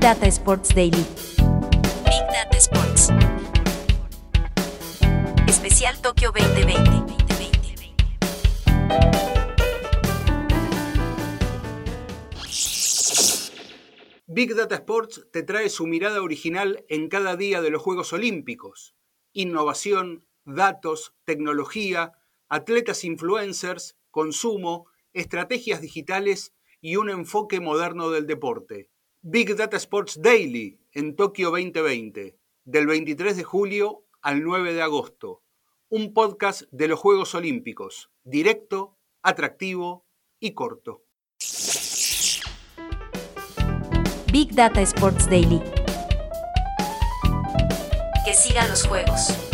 Data Sports Daily. Big Data Sports. Especial Tokio 2020. Big Data Sports te trae su mirada original en cada día de los Juegos Olímpicos. Innovación, datos, tecnología, atletas influencers, consumo, estrategias digitales y un enfoque moderno del deporte. Big Data Sports Daily en Tokio 2020, del 23 de julio al 9 de agosto. Un podcast de los Juegos Olímpicos, directo, atractivo y corto. Big Data Sports Daily. Que sigan los juegos.